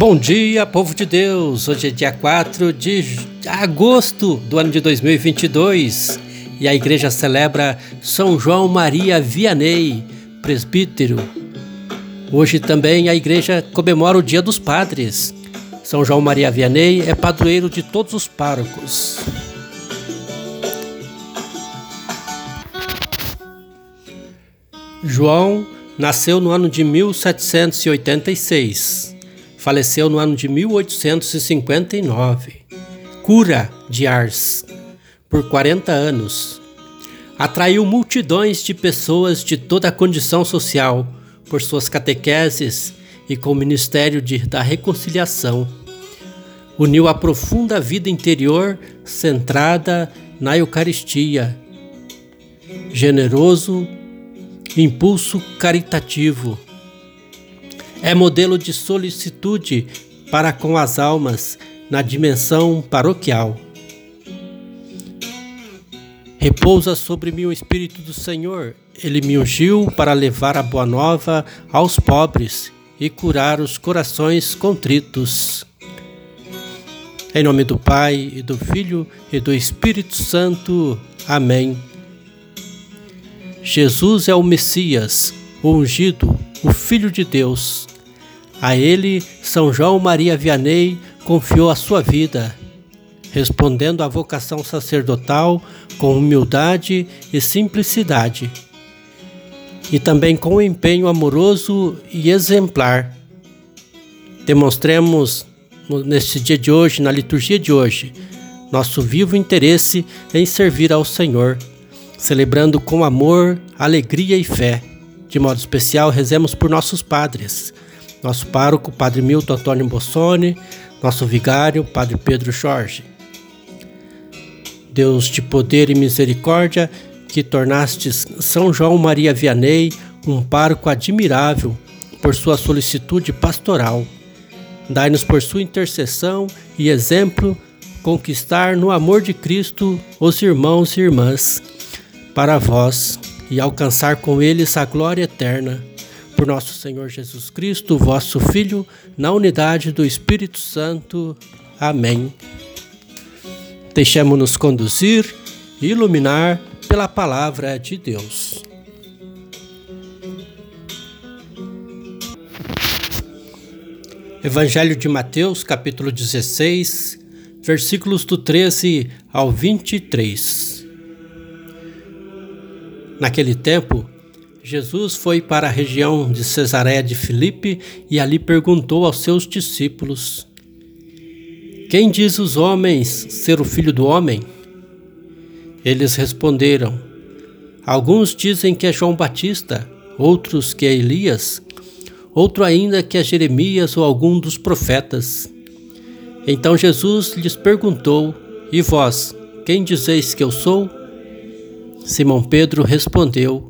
Bom dia, povo de Deus! Hoje é dia 4 de agosto do ano de 2022 e a igreja celebra São João Maria Vianney, presbítero. Hoje também a igreja comemora o Dia dos Padres. São João Maria Vianney é padroeiro de todos os párocos. João nasceu no ano de 1786 faleceu no ano de 1859. Cura de Ars, por 40 anos. Atraiu multidões de pessoas de toda a condição social por suas catequeses e com o ministério de, da reconciliação. Uniu a profunda vida interior centrada na Eucaristia. Generoso, impulso caritativo é modelo de solicitude para com as almas na dimensão paroquial. Repousa sobre mim o Espírito do Senhor. Ele me ungiu para levar a boa nova aos pobres e curar os corações contritos. Em nome do Pai, e do Filho e do Espírito Santo. Amém. Jesus é o Messias, o ungido, o Filho de Deus. A ele, São João Maria Vianney confiou a sua vida, respondendo à vocação sacerdotal com humildade e simplicidade, e também com empenho amoroso e exemplar. Demonstremos neste dia de hoje, na liturgia de hoje, nosso vivo interesse em servir ao Senhor, celebrando com amor, alegria e fé. De modo especial, rezemos por nossos padres nosso pároco, Padre Milton Antônio Bossoni, nosso vigário, Padre Pedro Jorge. Deus de poder e misericórdia, que tornastes São João Maria Vianney um pároco admirável por sua solicitude pastoral. Dai-nos por sua intercessão e exemplo conquistar no amor de Cristo os irmãos e irmãs para vós e alcançar com eles a glória eterna por nosso Senhor Jesus Cristo, vosso Filho, na unidade do Espírito Santo. Amém. Deixemos-nos conduzir e iluminar pela palavra de Deus. Evangelho de Mateus, capítulo 16, versículos do 13 ao 23. Naquele tempo, Jesus foi para a região de Cesareia de Filipe e ali perguntou aos seus discípulos: Quem diz os homens ser o filho do homem? Eles responderam: Alguns dizem que é João Batista, outros que é Elias, outro ainda que é Jeremias ou algum dos profetas. Então Jesus lhes perguntou: E vós, quem dizeis que eu sou? Simão Pedro respondeu: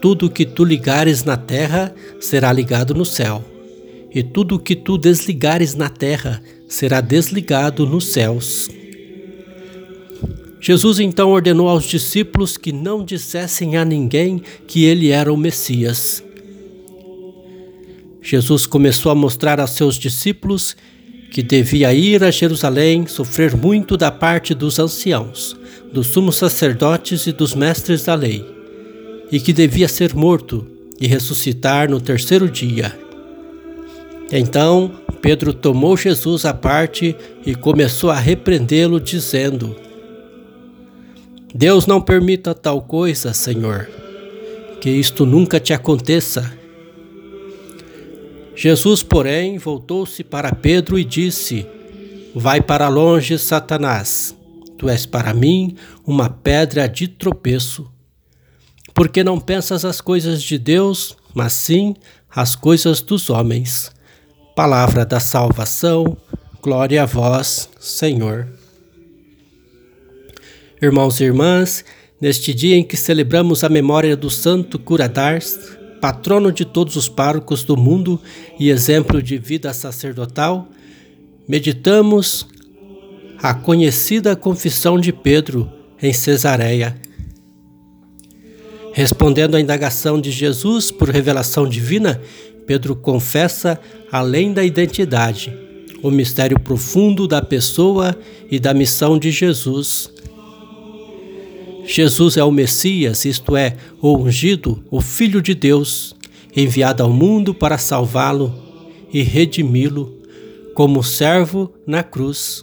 Tudo que tu ligares na terra será ligado no céu, e tudo que tu desligares na terra será desligado nos céus. Jesus então ordenou aos discípulos que não dissessem a ninguém que ele era o Messias. Jesus começou a mostrar aos seus discípulos que devia ir a Jerusalém, sofrer muito da parte dos anciãos, dos sumos sacerdotes e dos mestres da lei e que devia ser morto e ressuscitar no terceiro dia. Então Pedro tomou Jesus à parte e começou a repreendê-lo, dizendo: Deus não permita tal coisa, Senhor, que isto nunca te aconteça. Jesus, porém, voltou-se para Pedro e disse: Vai para longe, Satanás. Tu és para mim uma pedra de tropeço porque não pensas as coisas de Deus, mas sim as coisas dos homens. Palavra da salvação, glória a vós, Senhor. Irmãos e irmãs, neste dia em que celebramos a memória do Santo Curadars, patrono de todos os párocos do mundo e exemplo de vida sacerdotal, meditamos a conhecida confissão de Pedro em Cesareia. Respondendo à indagação de Jesus por revelação divina, Pedro confessa, além da identidade, o mistério profundo da pessoa e da missão de Jesus. Jesus é o Messias, isto é, o ungido, o Filho de Deus, enviado ao mundo para salvá-lo e redimi-lo como servo na cruz.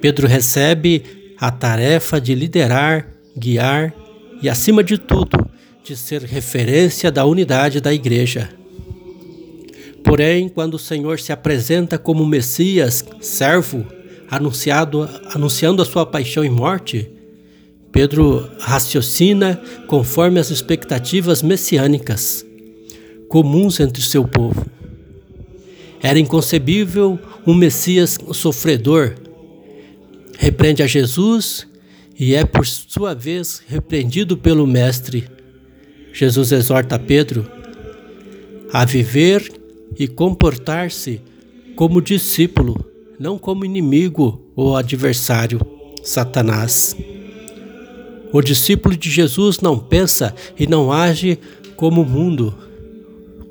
Pedro recebe a tarefa de liderar, guiar e, acima de tudo, de ser referência da unidade da Igreja. Porém, quando o Senhor se apresenta como Messias, servo, anunciado, anunciando a sua paixão e morte, Pedro raciocina conforme as expectativas messiânicas comuns entre seu povo. Era inconcebível um Messias sofredor. Repreende a Jesus e é, por sua vez, repreendido pelo Mestre. Jesus exorta Pedro a viver e comportar-se como discípulo, não como inimigo ou adversário, Satanás. O discípulo de Jesus não pensa e não age como o mundo,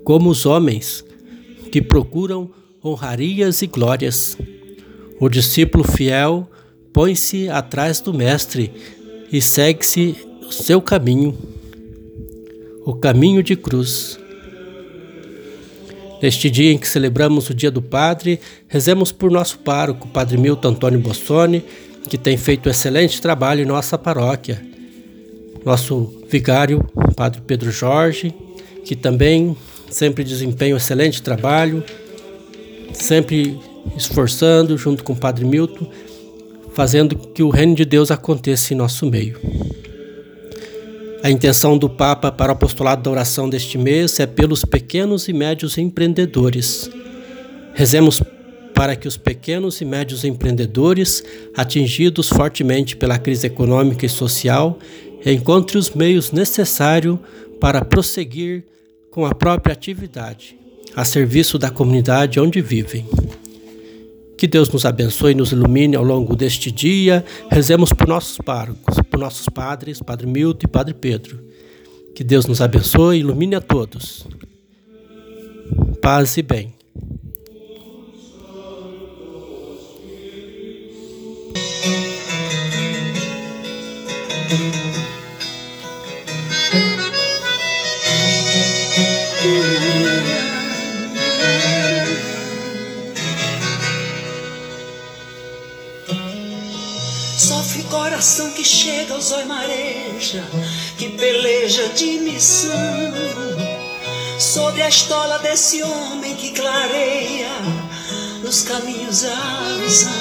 como os homens que procuram honrarias e glórias. O discípulo fiel põe-se atrás do Mestre e segue-se o seu caminho, o caminho de cruz. Neste dia em que celebramos o Dia do Padre, rezemos por nosso pároco, Padre Milton Antônio Bossoni, que tem feito excelente trabalho em nossa paróquia. Nosso vigário, Padre Pedro Jorge, que também sempre desempenha um excelente trabalho, sempre esforçando junto com o Padre Milton fazendo que o reino de Deus aconteça em nosso meio. A intenção do Papa para o apostolado da oração deste mês é pelos pequenos e médios empreendedores. Rezemos para que os pequenos e médios empreendedores, atingidos fortemente pela crise econômica e social, encontrem os meios necessários para prosseguir com a própria atividade, a serviço da comunidade onde vivem. Que Deus nos abençoe e nos ilumine ao longo deste dia. Rezemos por nossos párocos, por nossos padres, Padre Milton e Padre Pedro. Que Deus nos abençoe e ilumine a todos. Paz e bem. Coração que chega ao zóio mareja, que peleja de missão. Sobre a estola desse homem que clareia nos caminhos a visão.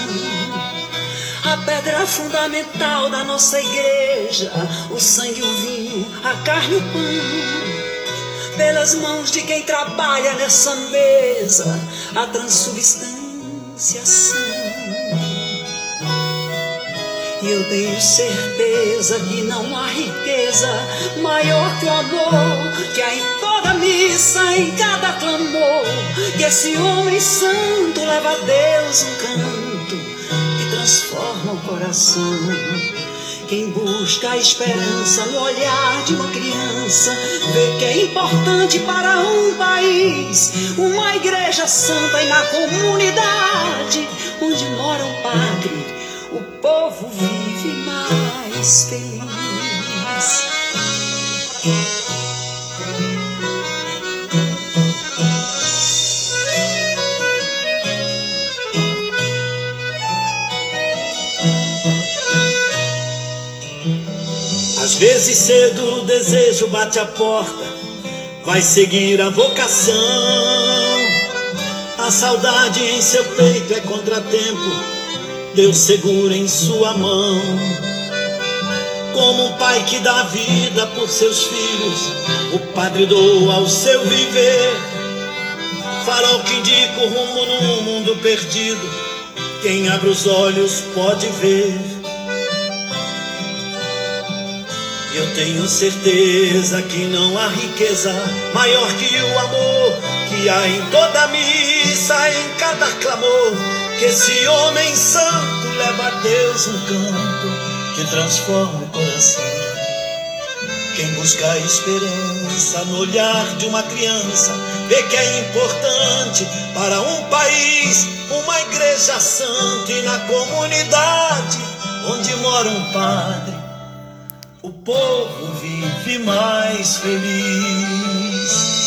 A pedra fundamental da nossa igreja, o sangue, o vinho, a carne o pão. Pelas mãos de quem trabalha nessa mesa, a transubstanciação. Eu tenho certeza que não há riqueza maior que o amor que há em toda missa, em cada clamor. Que esse homem santo leva a Deus um canto que transforma o coração. Quem busca a esperança no olhar de uma criança, vê que é importante para um país uma igreja santa e na comunidade onde mora um padre o povo vive mais feliz. Às vezes cedo o desejo bate a porta, vai seguir a vocação. A saudade em seu peito é contratempo Deus segura em sua mão. Como um pai que dá vida por seus filhos, o Padre doa o seu viver. farol que indica o rumo num mundo perdido. Quem abre os olhos pode ver. Eu tenho certeza que não há riqueza maior que o amor que há em toda missa, em cada clamor. Que esse homem santo leva a Deus um canto que transforma o coração. Quem busca a esperança no olhar de uma criança vê que é importante para um país uma igreja santa e na comunidade onde mora um padre povo vive mais feliz.